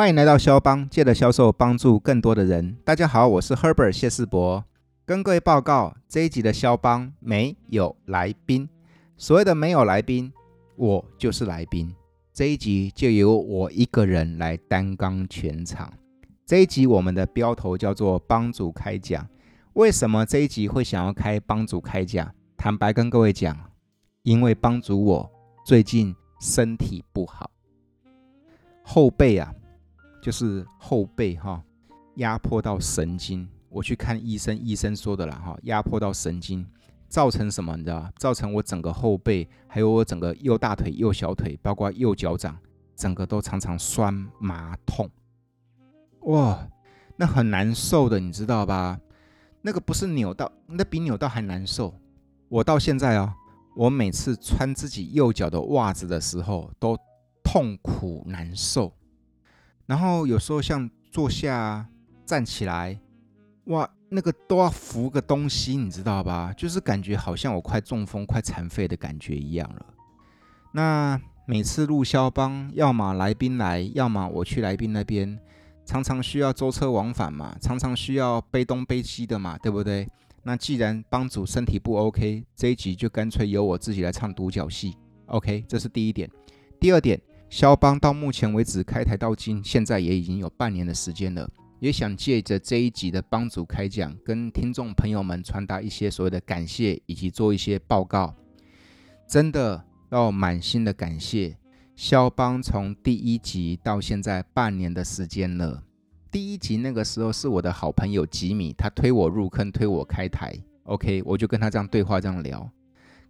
欢迎来到肖邦，借着销售帮助更多的人。大家好，我是 Herbert 谢世博，跟各位报告这一集的肖邦没有来宾。所谓的没有来宾，我就是来宾。这一集就由我一个人来担纲全场。这一集我们的标头叫做“帮主开讲”。为什么这一集会想要开帮主开讲？坦白跟各位讲，因为帮主我最近身体不好，后背啊，就是后背哈，压迫到神经。我去看医生，医生说的啦哈，压迫到神经。造成什么？你知道？造成我整个后背，还有我整个右大腿、右小腿，包括右脚掌，整个都常常酸麻痛。哇，那很难受的，你知道吧？那个不是扭到，那比扭到还难受。我到现在啊，我每次穿自己右脚的袜子的时候，都痛苦难受。然后有时候像坐下、站起来，哇。那个都要扶个东西，你知道吧？就是感觉好像我快中风、快残废的感觉一样了。那每次录肖邦，要么来宾来，要么我去来宾那边，常常需要舟车往返嘛，常常需要背东背西的嘛，对不对？那既然帮主身体不 OK，这一集就干脆由我自己来唱独角戏。OK，这是第一点。第二点，肖邦到目前为止开台到今，现在也已经有半年的时间了。也想借着这一集的帮主开讲，跟听众朋友们传达一些所谓的感谢，以及做一些报告。真的要满心的感谢，肖邦从第一集到现在半年的时间了。第一集那个时候是我的好朋友吉米，他推我入坑，推我开台。OK，我就跟他这样对话，这样聊。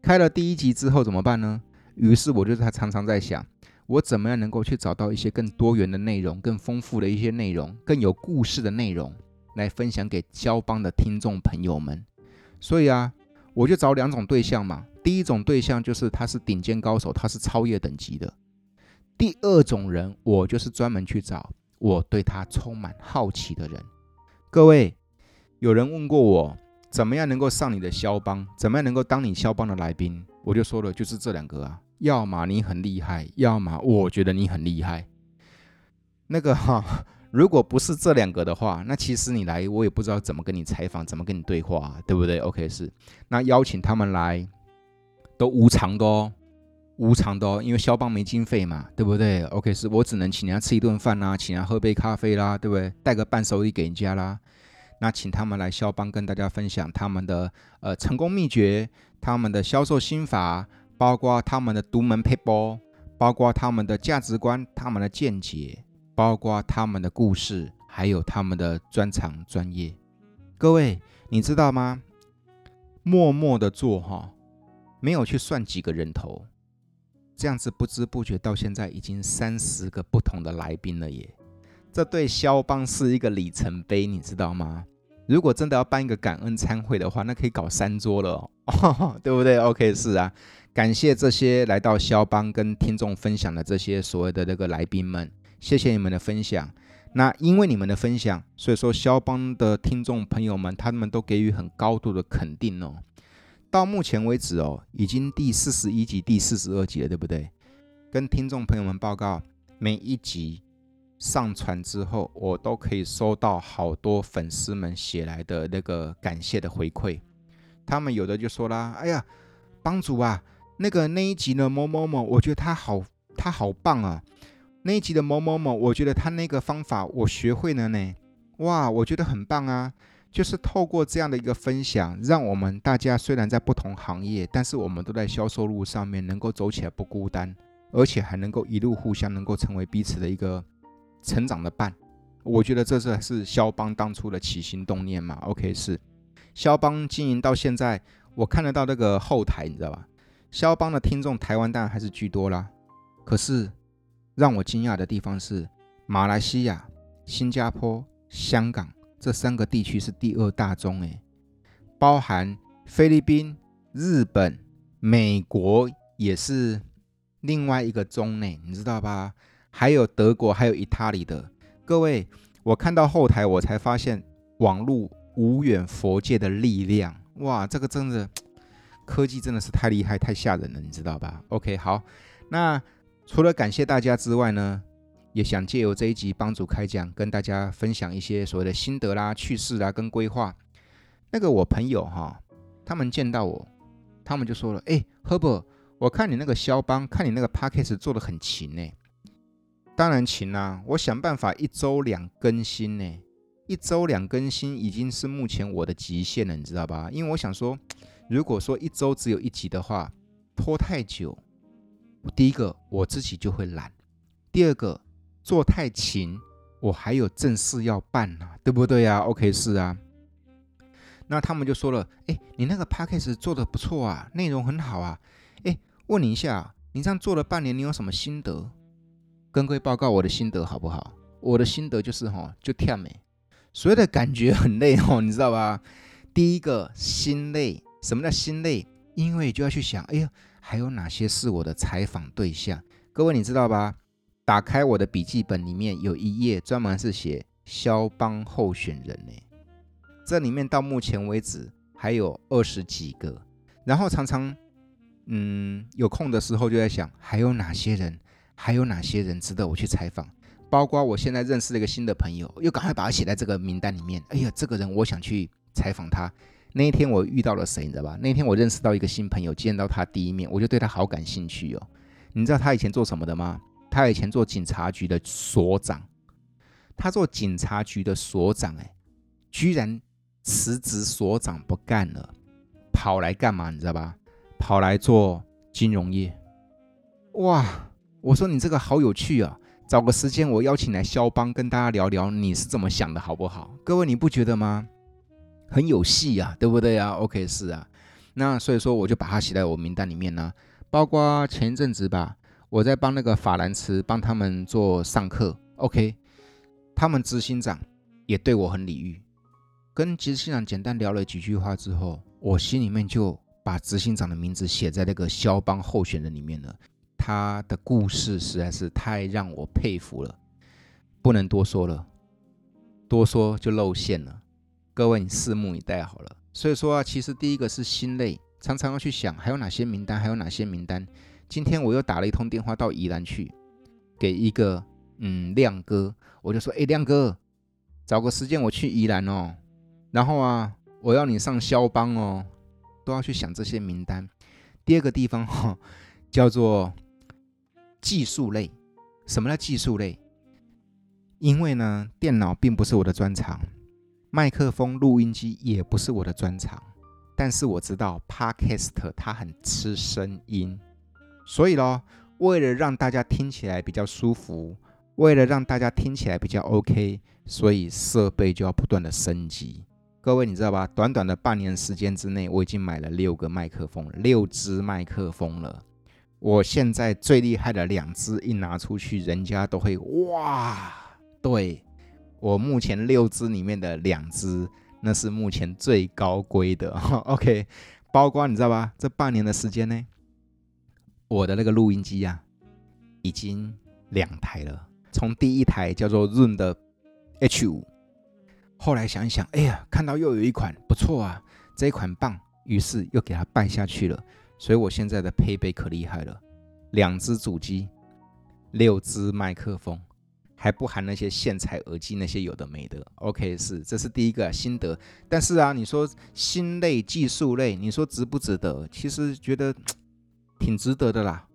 开了第一集之后怎么办呢？于是我就他常常在想。我怎么样能够去找到一些更多元的内容、更丰富的一些内容、更有故事的内容来分享给肖邦的听众朋友们？所以啊，我就找两种对象嘛。第一种对象就是他是顶尖高手，他是超越等级的。第二种人，我就是专门去找我对他充满好奇的人。各位，有人问过我，怎么样能够上你的肖邦？怎么样能够当你肖邦的来宾？我就说了，就是这两个啊。要么你很厉害，要么我觉得你很厉害。那个 哈，如果不是这两个的话，那其实你来我也不知道怎么跟你采访，怎么跟你对话，对不对？OK，是。那邀请他们来都无偿的哦，无偿的哦，因为肖邦没经费嘛，对不对？OK，是我只能请人家吃一顿饭啦，请人家喝杯咖啡啦，对不对？带个伴手礼给人家啦。那请他们来肖邦跟大家分享他们的呃成功秘诀，他们的销售心法。包括他们的独门撇步，包括他们的价值观、他们的见解，包括他们的故事，还有他们的专长专业。各位，你知道吗？默默的做哈，没有去算几个人头，这样子不知不觉到现在已经三十个不同的来宾了耶。这对肖邦是一个里程碑，你知道吗？如果真的要办一个感恩餐会的话，那可以搞三桌了哦，对不对？OK，是啊。感谢这些来到肖邦跟听众分享的这些所谓的那个来宾们，谢谢你们的分享。那因为你们的分享，所以说肖邦的听众朋友们，他们都给予很高度的肯定哦。到目前为止哦，已经第四十一集、第四十二集了，对不对？跟听众朋友们报告，每一集上传之后，我都可以收到好多粉丝们写来的那个感谢的回馈。他们有的就说啦：“哎呀，帮主啊！”那个那一集的某某某，我觉得他好，他好棒啊！那一集的某某某，我觉得他那个方法我学会了呢，哇，我觉得很棒啊！就是透过这样的一个分享，让我们大家虽然在不同行业，但是我们都在销售路上面能够走起来不孤单，而且还能够一路互相能够成为彼此的一个成长的伴。我觉得这是是肖邦当初的起心动念嘛？OK，是肖邦经营到现在，我看得到那个后台，你知道吧？肖邦的听众，台湾当然还是居多啦。可是让我惊讶的地方是，马来西亚、新加坡、香港这三个地区是第二大宗诶，包含菲律宾、日本、美国也是另外一个宗呢，你知道吧？还有德国，还有意大利的。各位，我看到后台，我才发现网络无远佛界的力量，哇，这个真的。科技真的是太厉害、太吓人了，你知道吧？OK，好，那除了感谢大家之外呢，也想借由这一集帮主开讲，跟大家分享一些所谓的心得啦、趣事啦跟规划。那个我朋友哈，他们见到我，他们就说了：“哎，Herbert，我看你那个肖邦，看你那个 Podcast 做得很勤呢。”当然勤啦，我想办法一周两更新呢。一周两更新已经是目前我的极限了，你知道吧？因为我想说，如果说一周只有一集的话，拖太久，第一个我自己就会懒，第二个做太勤，我还有正事要办呢、对不对啊？OK，是啊。那他们就说了，哎，你那个 Podcast 做的不错啊，内容很好啊。哎，问你一下，你这样做了半年，你有什么心得？跟各位报告我的心得好不好？我的心得就是哈，就跳美。所谓的感觉很累哦，你知道吧？第一个心累，什么叫心累？因为就要去想，哎呀，还有哪些是我的采访对象？各位你知道吧？打开我的笔记本里面有一页专门是写肖邦候选人呢，这里面到目前为止还有二十几个，然后常常嗯有空的时候就在想，还有哪些人，还有哪些人值得我去采访？包括我现在认识了一个新的朋友，又赶快把他写在这个名单里面。哎呀，这个人我想去采访他。那一天我遇到了谁，你知道吧？那天我认识到一个新朋友，见到他第一面，我就对他好感兴趣哦。你知道他以前做什么的吗？他以前做警察局的所长。他做警察局的所长，哎，居然辞职所长不干了，跑来干嘛？你知道吧？跑来做金融业。哇，我说你这个好有趣啊！找个时间，我邀请来肖邦跟大家聊聊，你是怎么想的，好不好？各位你不觉得吗？很有戏啊，对不对啊？OK，是啊。那所以说，我就把它写在我名单里面呢。包括前一阵子吧，我在帮那个法兰茨帮他们做上课。OK，他们执行长也对我很礼遇。跟执行长简单聊了几句话之后，我心里面就把执行长的名字写在那个肖邦候选人里面了。他的故事实在是太让我佩服了，不能多说了，多说就露馅了。各位，你拭目以待好了。所以说啊，其实第一个是心累，常常要去想还有哪些名单，还有哪些名单。今天我又打了一通电话到宜兰去，给一个嗯亮哥，我就说，哎，亮哥，找个时间我去宜兰哦，然后啊，我要你上肖邦哦，都要去想这些名单。第二个地方哈、哦，叫做。技术类，什么叫技术类？因为呢，电脑并不是我的专长，麦克风、录音机也不是我的专长。但是我知道 Podcast 它很吃声音，所以咯，为了让大家听起来比较舒服，为了让大家听起来比较 OK，所以设备就要不断的升级。各位你知道吧？短短的半年时间之内，我已经买了六个麦克风，六支麦克风了。我现在最厉害的两只一拿出去，人家都会哇！对，我目前六只里面的两只，那是目前最高规的。OK，包括你知道吧？这半年的时间呢，我的那个录音机呀、啊，已经两台了。从第一台叫做润的 H 五后来想一想，哎呀，看到又有一款不错啊，这一款棒，于是又给它办下去了。所以我现在的配备可厉害了，两只主机，六只麦克风，还不含那些线材耳机那些有的没的。OK，是，这是第一个、心得。但是啊，你说心累技术累，你说值不值得？其实觉得 挺值得的啦。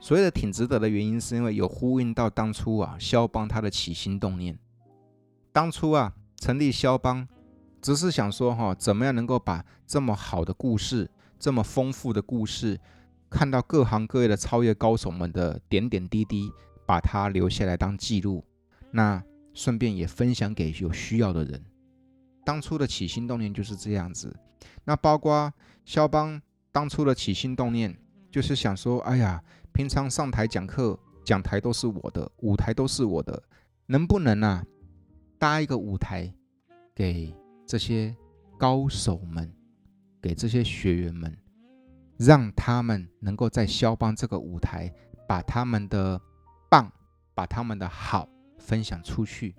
所谓的挺值得的原因，是因为有呼应到当初啊，肖邦他的起心动念。当初啊，成立肖邦，只是想说哈、哦，怎么样能够把这么好的故事。这么丰富的故事，看到各行各业的超越高手们的点点滴滴，把它留下来当记录，那顺便也分享给有需要的人。当初的起心动念就是这样子。那包括肖邦当初的起心动念，就是想说，哎呀，平常上台讲课，讲台都是我的，舞台都是我的，能不能啊，搭一个舞台给这些高手们？给这些学员们，让他们能够在肖邦这个舞台，把他们的棒，把他们的好分享出去。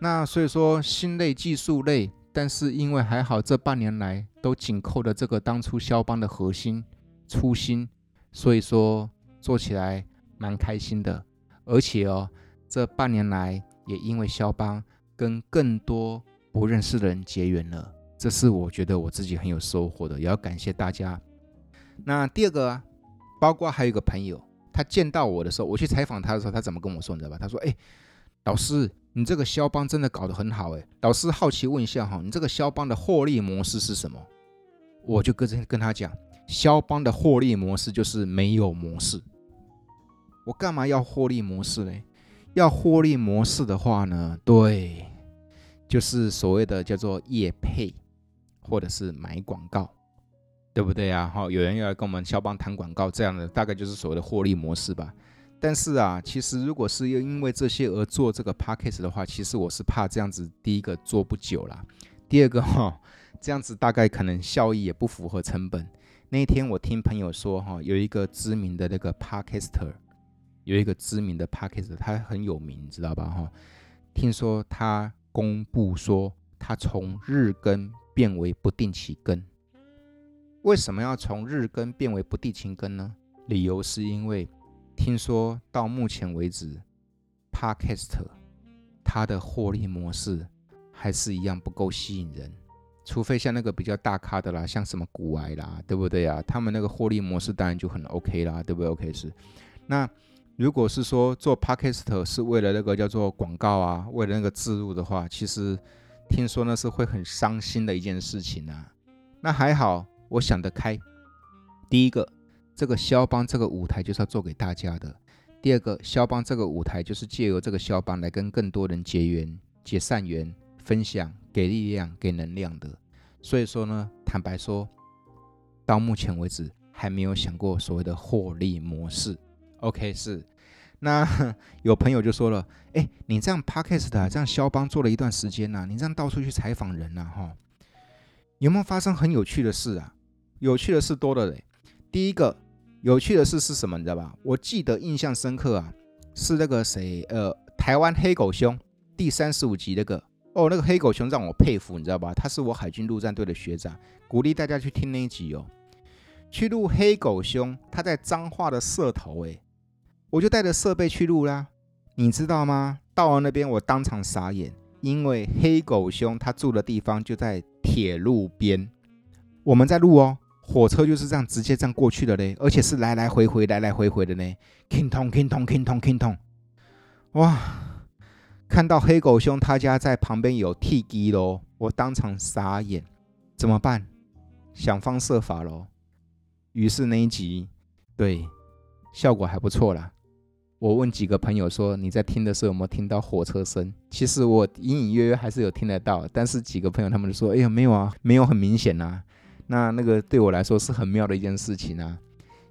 那所以说，心累技术累，但是因为还好这半年来都紧扣的这个当初肖邦的核心初心，所以说做起来蛮开心的。而且哦，这半年来也因为肖邦跟更多不认识的人结缘了，这是我觉得我自己很有收获的，也要感谢大家。那第二个，包括还有一个朋友，他见到我的时候，我去采访他的时候，他怎么跟我说，你知道吧？他说：“哎，老师，你这个肖邦真的搞得很好哎。”老师好奇问一下哈，你这个肖邦的获利模式是什么？我就跟跟他讲，肖邦的获利模式就是没有模式。我干嘛要获利模式呢？要获利模式的话呢，对，就是所谓的叫做业配，或者是买广告。对不对啊？好，有人要来跟我们肖邦谈广告，这样的大概就是所谓的获利模式吧。但是啊，其实如果是又因为这些而做这个 podcast 的话，其实我是怕这样子，第一个做不久啦，第二个 哈，这样子大概可能效益也不符合成本。那一天我听朋友说哈，有一个知名的那个 podcaster，有一个知名的 podcaster，他很有名，知道吧？哈，听说他公布说他从日更变为不定期更。为什么要从日更变为不定期更呢？理由是因为听说到目前为止，Podcast 它的获利模式还是一样不够吸引人，除非像那个比较大咖的啦，像什么古癌啦，对不对啊？他们那个获利模式当然就很 OK 啦，对不对？OK 是。那如果是说做 Podcast 是为了那个叫做广告啊，为了那个置入的话，其实听说那是会很伤心的一件事情啊。那还好。我想得开，第一个，这个肖邦这个舞台就是要做给大家的；第二个，肖邦这个舞台就是借由这个肖邦来跟更多人结缘、结善缘、分享、给力量、给能量的。所以说呢，坦白说，到目前为止还没有想过所谓的获利模式。OK，是。那 有朋友就说了，哎，你这样 Podcast 啊，这样肖邦做了一段时间呐，你这样到处去采访人呐，哈，有没有发生很有趣的事啊？有趣的事多了嘞。第一个有趣的事是什么？你知道吧？我记得印象深刻啊，是那个谁，呃，台湾黑狗兄第三十五集那个哦，那个黑狗兄让我佩服，你知道吧？他是我海军陆战队的学长，鼓励大家去听那一集哦。去录黑狗兄，他在彰化的社头，诶，我就带着设备去录啦。你知道吗？到了那边，我当场傻眼，因为黑狗兄他住的地方就在铁路边，我们在录哦。火车就是这样直接这样过去的嘞，而且是来来回回，来来回回的呢。king tong king tong king tong king tong，，哇！看到黑狗兄他家在旁边有 T 机喽，我当场傻眼，怎么办？想方设法喽。于是那一集，对，效果还不错啦。我问几个朋友说，你在听的时候有没有听到火车声？其实我隐隐约约还是有听得到，但是几个朋友他们就说，哎呀，没有啊，没有很明显呐。那那个对我来说是很妙的一件事情啊！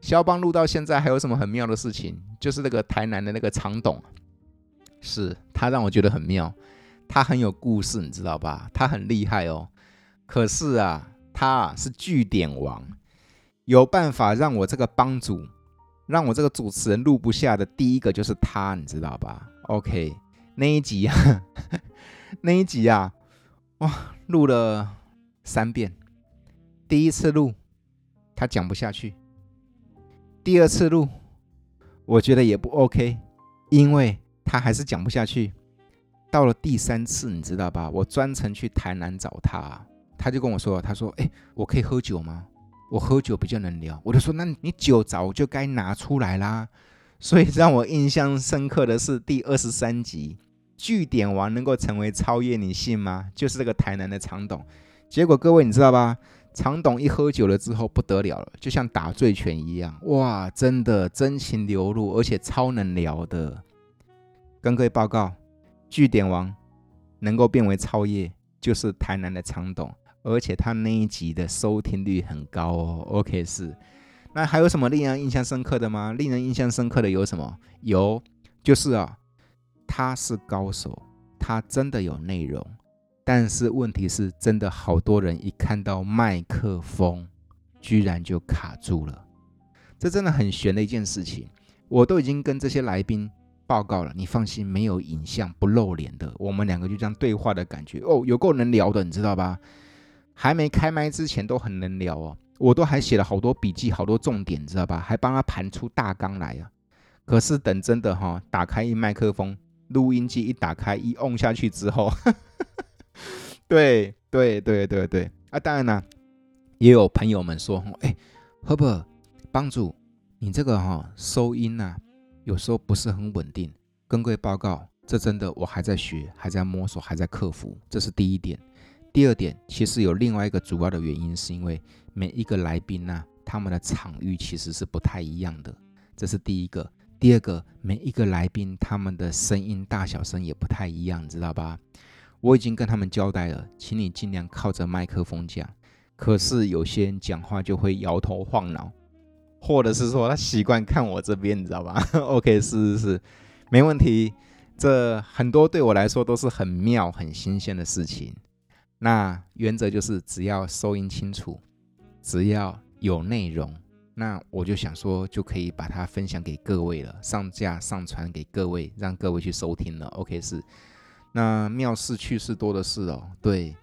肖邦录到现在还有什么很妙的事情？就是那个台南的那个常董，是他让我觉得很妙，他很有故事，你知道吧？他很厉害哦。可是啊，他啊是据点王，有办法让我这个帮主，让我这个主持人录不下的第一个就是他，你知道吧？OK，那一集啊，那一集啊，哇，录了三遍。第一次录，他讲不下去。第二次录，我觉得也不 OK，因为他还是讲不下去。到了第三次，你知道吧？我专程去台南找他，他就跟我说：“他说，哎，我可以喝酒吗？我喝酒比较能聊。”我就说：“那你酒早就该拿出来啦。”所以让我印象深刻的是第二十三集，据点王能够成为超越，你信吗？就是这个台南的常董。结果各位你知道吧？常董一喝酒了之后不得了了，就像打醉拳一样，哇，真的真情流露，而且超能聊的。跟各位报告，据点王能够变为超越，就是台南的常董，而且他那一集的收听率很高哦。OK，是。那还有什么令人印象深刻的吗？令人印象深刻的有什么？有，就是啊，他是高手，他真的有内容。但是问题是，真的好多人一看到麦克风，居然就卡住了。这真的很悬的一件事情。我都已经跟这些来宾报告了，你放心，没有影像、不露脸的，我们两个就这样对话的感觉哦，有够能聊的，你知道吧？还没开麦之前都很能聊哦，我都还写了好多笔记、好多重点，知道吧？还帮他盘出大纲来啊。可是等真的哈，打开一麦克风，录音机一打开一按下去之后，对对对对对啊！当然啦，也有朋友们说，哎，Herbert 帮主，你这个哈、哦、收音呐、有时候不是很稳定。跟各位报告，这真的我还在学，还在摸索，还在克服，这是第一点。第二点，其实有另外一个主要的原因，是因为每一个来宾呢、他们的场域其实是不太一样的，这是第一个。第二个，每一个来宾他们的声音大小声也不太一样，知道吧？我已经跟他们交代了，请你尽量靠着麦克风讲。可是有些人讲话就会摇头晃脑，或者是说他习惯看我这边，你知道吧？OK，是是是，没问题。这很多对我来说都是很妙、很新鲜的事情。那原则就是，只要收音清楚，只要有内容，那我就想说，就可以把它分享给各位了，上架上传给各位，让各位去收听了。OK，是。那妙事趣事多的是哦。对，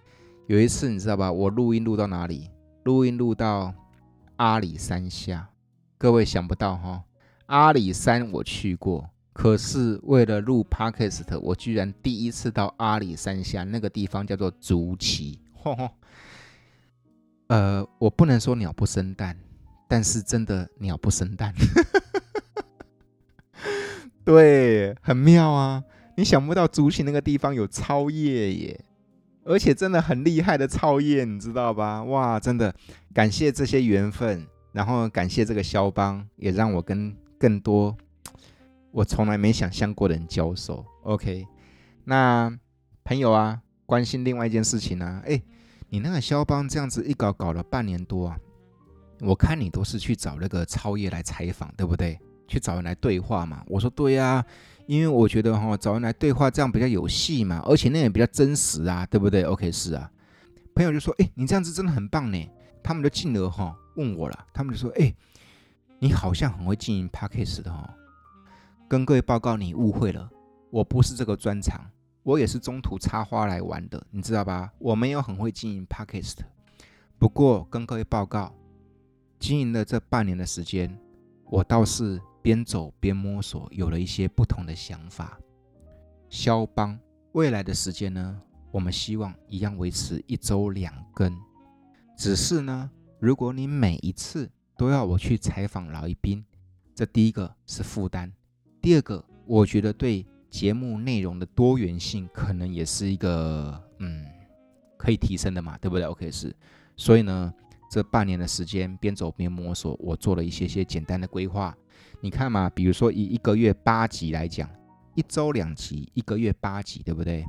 有一次你知道吧？我录音录到哪里？录音录到阿里山下。各位想不到哈、哦，阿里山我去过。可是为了录 Podcast，我居然第一次到阿里山下那个地方叫做竹崎。吼吼，呃，我不能说鸟不生蛋，但是真的鸟不生蛋。对，很妙啊！你想不到竹崎那个地方有超夜耶，而且真的很厉害的超夜，你知道吧？哇，真的感谢这些缘分，然后感谢这个肖邦，也让我跟更多。我从来没想象过的人交手，OK？那朋友啊，关心另外一件事情啊，哎，你那个肖邦这样子一搞搞了半年多啊，我看你都是去找那个超业来采访，对不对？去找人来对话嘛。我说对呀，因为我觉得哈，找人来对话这样比较有戏嘛，而且那也比较真实啊，对不对？OK，是啊。朋友就说，哎，你这样子真的很棒呢。他们就进而哈问我了，他们就说，哎，你好像很会经营 p a c k a g e 的哈。跟各位报告，你误会了，我不是这个专长，我也是中途插花来玩的，你知道吧？我没有很会经营 Podcast，不过跟各位报告，经营了这半年的时间，我倒是边走边摸索，有了一些不同的想法。肖邦未来的时间呢，我们希望一样维持一周两更，只是呢，如果你每一次都要我去采访老一兵，这第一个是负担。第二个，我觉得对节目内容的多元性可能也是一个嗯可以提升的嘛，对不对？OK 是，所以呢，这半年的时间边走边摸索，我做了一些些简单的规划。你看嘛，比如说以一个月八集来讲，一周两集，一个月八集，对不对？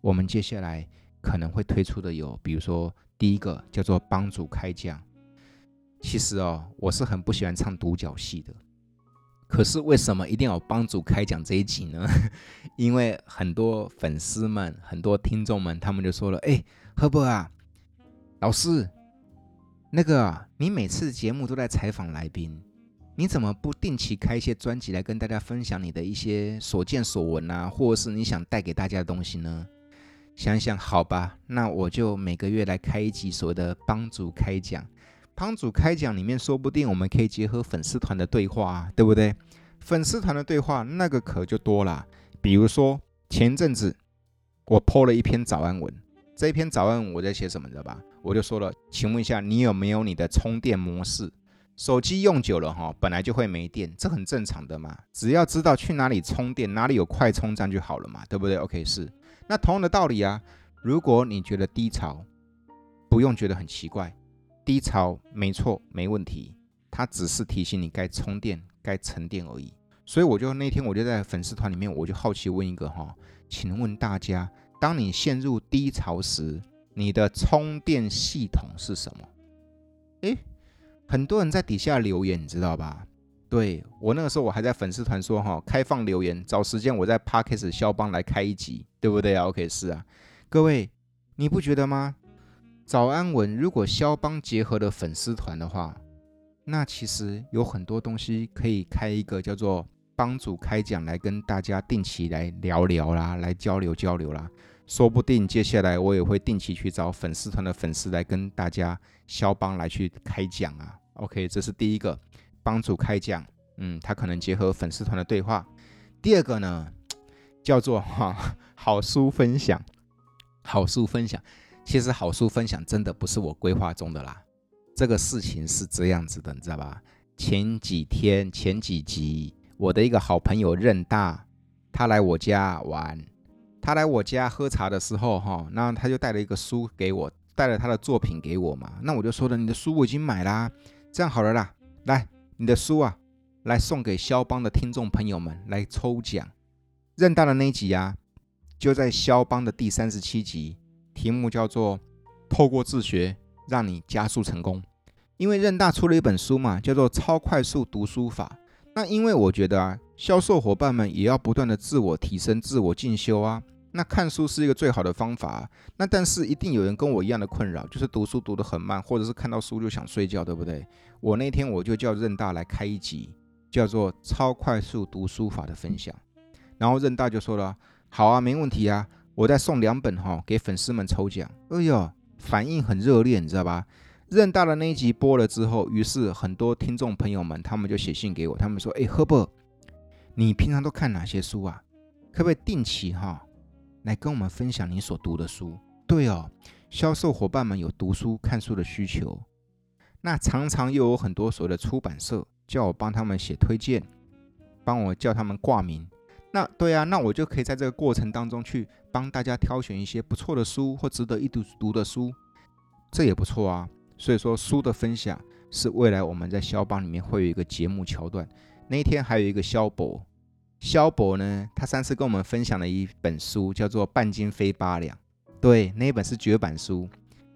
我们接下来可能会推出的有，比如说第一个叫做帮主开讲。其实哦，我是很不喜欢唱独角戏的。可是为什么一定要帮主开讲这一集呢？因为很多粉丝们、很多听众们，他们就说了：“哎赫伯啊，老师，那个，你每次节目都在采访来宾，你怎么不定期开一些专辑来跟大家分享你的一些所见所闻啊，或者是你想带给大家的东西呢？”想想好吧，那我就每个月来开一集所谓的帮主开讲。帮主开讲里面，说不定我们可以结合粉丝团的对话啊，对不对？粉丝团的对话那个可就多了。比如说前阵子我 po 了一篇早安文，这篇早安文我在写什么，知道吧？我就说了，请问一下，你有没有你的充电模式？手机用久了哈，本来就会没电，这很正常的嘛。只要知道去哪里充电，哪里有快充站就好了嘛，对不对？OK，是。那同样的道理啊，如果你觉得低潮，不用觉得很奇怪。低潮没错，没问题，它只是提醒你该充电、该沉淀而已。所以我就那天我就在粉丝团里面，我就好奇问一个哈，请问大家，当你陷入低潮时，你的充电系统是什么？诶，很多人在底下留言，你知道吧？对，我那个时候我还在粉丝团说哈，开放留言，找时间我在 Podcast 肖邦来开一集，对不对啊？OK，是啊，各位你不觉得吗？早安文，如果肖邦结合了粉丝团的话，那其实有很多东西可以开一个叫做帮主开讲，来跟大家定期来聊聊啦，来交流交流啦。说不定接下来我也会定期去找粉丝团的粉丝来跟大家肖邦来去开讲啊。OK，这是第一个帮主开讲，嗯，他可能结合粉丝团的对话。第二个呢，叫做哈好书分享。好书分享，其实好书分享真的不是我规划中的啦。这个事情是这样子的，你知道吧？前几天前几集，我的一个好朋友任大，他来我家玩，他来我家喝茶的时候，哈，那他就带了一个书给我，带了他的作品给我嘛。那我就说了，你的书我已经买啦，这样好了啦，来，你的书啊，来送给肖邦的听众朋友们来抽奖。任大的那一集啊。就在肖邦的第三十七集，题目叫做“透过自学让你加速成功”。因为任大出了一本书嘛，叫做《超快速读书法》。那因为我觉得啊，销售伙伴们也要不断的自我提升、自我进修啊。那看书是一个最好的方法。那但是一定有人跟我一样的困扰，就是读书读得很慢，或者是看到书就想睡觉，对不对？我那天我就叫任大来开一集，叫做《超快速读书法》的分享。然后任大就说了。好啊，没问题啊，我再送两本哈、哦、给粉丝们抽奖。哎呦，反应很热烈，你知道吧？任大的那一集播了之后，于是很多听众朋友们他们就写信给我，他们说：“哎，Herbert，你平常都看哪些书啊？可不可以定期哈、来跟我们分享你所读的书？”对哦，销售伙伴们有读书看书的需求，那常常又有很多所谓的出版社叫我帮他们写推荐，帮我叫他们挂名。那对啊，那我就可以在这个过程当中去帮大家挑选一些不错的书或值得一读读的书，这也不错啊。所以说书的分享是未来我们在肖邦里面会有一个节目桥段。那一天还有一个肖博，肖博呢，他上次跟我们分享了一本书，叫做《半斤非八两》，对，那一本是绝版书。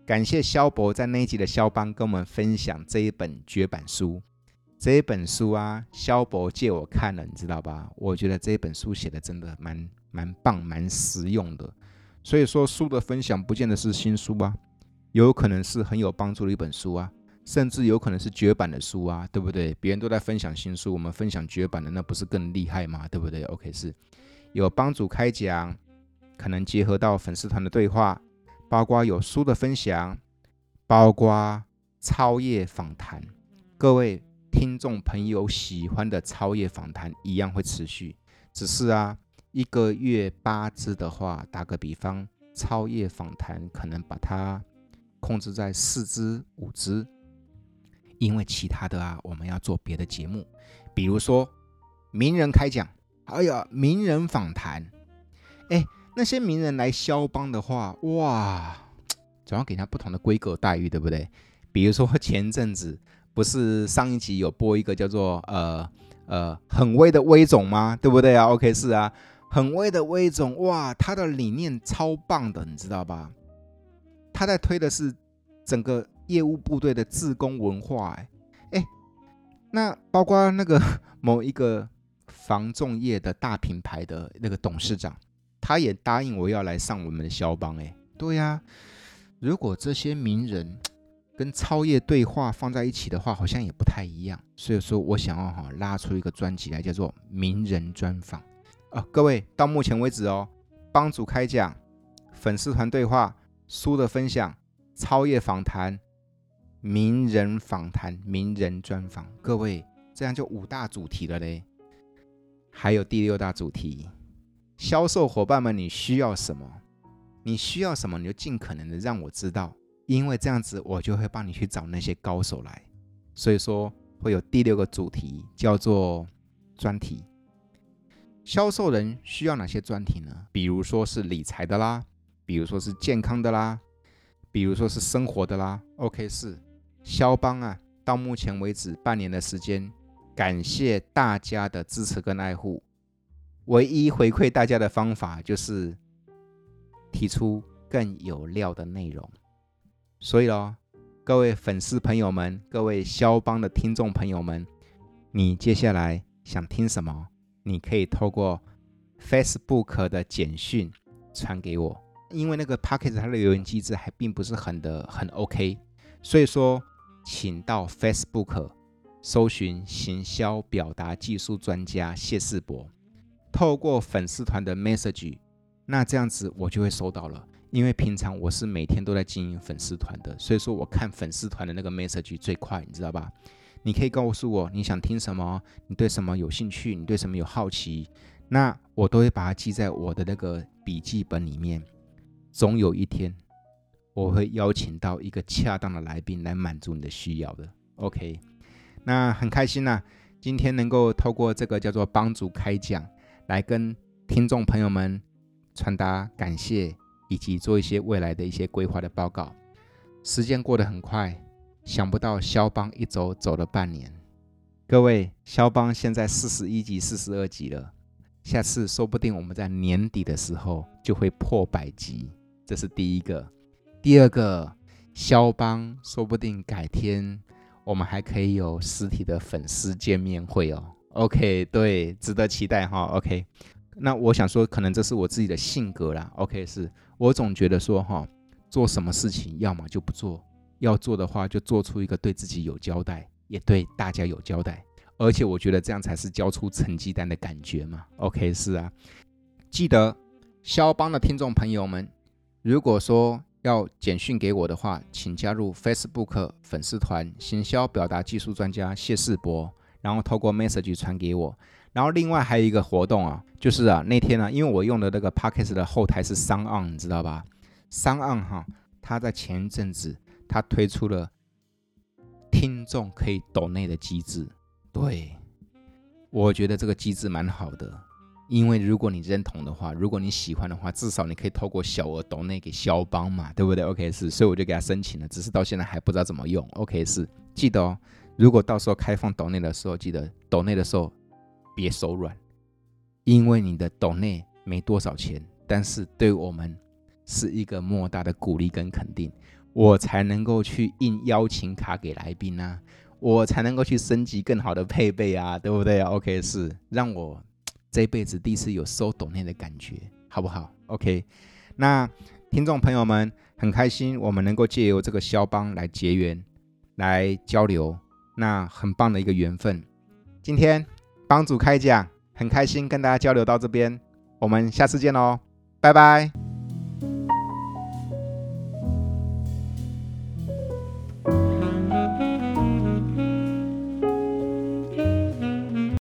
感谢肖博在那一集的肖邦跟我们分享这一本绝版书。这本书啊，萧伯借我看了，你知道吧？我觉得这本书写的真的蛮蛮棒、蛮实用的。所以说，书的分享不见得是新书啊，有可能是很有帮助的一本书啊，甚至有可能是绝版的书啊，对不对？别人都在分享新书，我们分享绝版的，那不是更厉害吗？对不对？OK，是有帮主开讲，可能结合到粉丝团的对话，包括有书的分享，包括超业访谈，各位。听众朋友喜欢的超越访谈一样会持续，只是啊，一个月八支的话，打个比方，超越访谈可能把它控制在四支五支，因为其他的啊，我们要做别的节目，比如说名人开讲，哎呀，名人访谈，哎，那些名人来肖邦的话，哇，总要给他不同的规格待遇，对不对？比如说前阵子。不是上一集有播一个叫做呃呃很威的威总吗？对不对啊？OK 是啊，很威的威总哇，他的理念超棒的，你知道吧？他在推的是整个业务部队的自工文化，哎哎，那包括那个 某一个防重业的大品牌的那个董事长，他也答应我要来上我们的肖邦，哎，对呀，如果这些名人。跟超业对话放在一起的话，好像也不太一样。所以说我想要哈拉出一个专辑来，叫做名人专访啊。各位到目前为止哦，帮主开讲、粉丝团对话、书的分享、超业访谈、名人访谈、名人专访，各位这样就五大主题了嘞。还有第六大主题，销售伙伴们，你需要什么？你需要什么，你就尽可能的让我知道。因为这样子，我就会帮你去找那些高手来，所以说会有第六个主题叫做专题。销售人需要哪些专题呢？比如说是理财的啦，比如说是健康的啦，比如说是生活的啦。OK，是肖邦啊，到目前为止半年的时间，感谢大家的支持跟爱护。唯一回馈大家的方法就是提出更有料的内容。所以喽，各位粉丝朋友们，各位肖邦的听众朋友们，你接下来想听什么？你可以透过 Facebook 的简讯传给我，因为那个 Podcast 它的留言机制还并不是很的很 OK，所以说，请到 Facebook 搜寻行销表达技术专家谢世博，透过粉丝团的 Message，那这样子我就会收到了。因为平常我是每天都在经营粉丝团的，所以说我看粉丝团的那个 message 最快，你知道吧？你可以告诉我你想听什么，你对什么有兴趣，你对什么有好奇，那我都会把它记在我的那个笔记本里面。总有一天，我会邀请到一个恰当的来宾来满足你的需要的。OK，那很开心呐、今天能够透过这个叫做帮主开讲，来跟听众朋友们传达感谢，以及做一些未来的一些规划的报告。时间过得很快，想不到肖邦一走走了半年。各位，肖邦现在四十一级、四十二级了，下次说不定我们在年底的时候就会破百级。这是第一个，第二个，肖邦说不定改天我们还可以有实体的粉丝见面会哦。OK，对，值得期待哈。OK，那我想说，可能这是我自己的性格啦。OK，是我总觉得说哈，做什么事情要么就不做，要做的话就做出一个对自己有交代，也对大家有交代，而且我觉得这样才是交出成绩单的感觉嘛。OK，是啊，记得肖邦的听众朋友们。如果说要简讯给我的话，请加入 Facebook 粉丝团“行销表达技术专家谢世博”，然后透过 Message 传给我。然后另外还有一个活动啊，就是啊那天呢、啊，因为我用的那个 Podcast 的后台是三 on 你知道吧三 on 哈，他在前一阵子他推出了听众可以抖内的机制，对，我觉得这个机制蛮好的。因为如果你认同的话，如果你喜欢的话，至少你可以透过小额抖内给肖邦嘛，对不对？OK 是，所以我就给他申请了，只是到现在还不知道怎么用。OK 是，记得哦，如果到时候开放抖内的时候，记得抖内的时候别手软，因为你的抖内没多少钱，但是对我们是一个莫大的鼓励跟肯定，我才能够去印邀请卡给来宾啊，我才能够去升级更好的配备啊，对不对？OK 是，让我。这辈子第一次有收抖内的感觉，好不好？OK，那听众朋友们很开心，我们能够借由这个肖邦来结缘、来交流，那很棒的一个缘分。今天帮主开讲，很开心跟大家交流到这边，我们下次见喽，拜拜。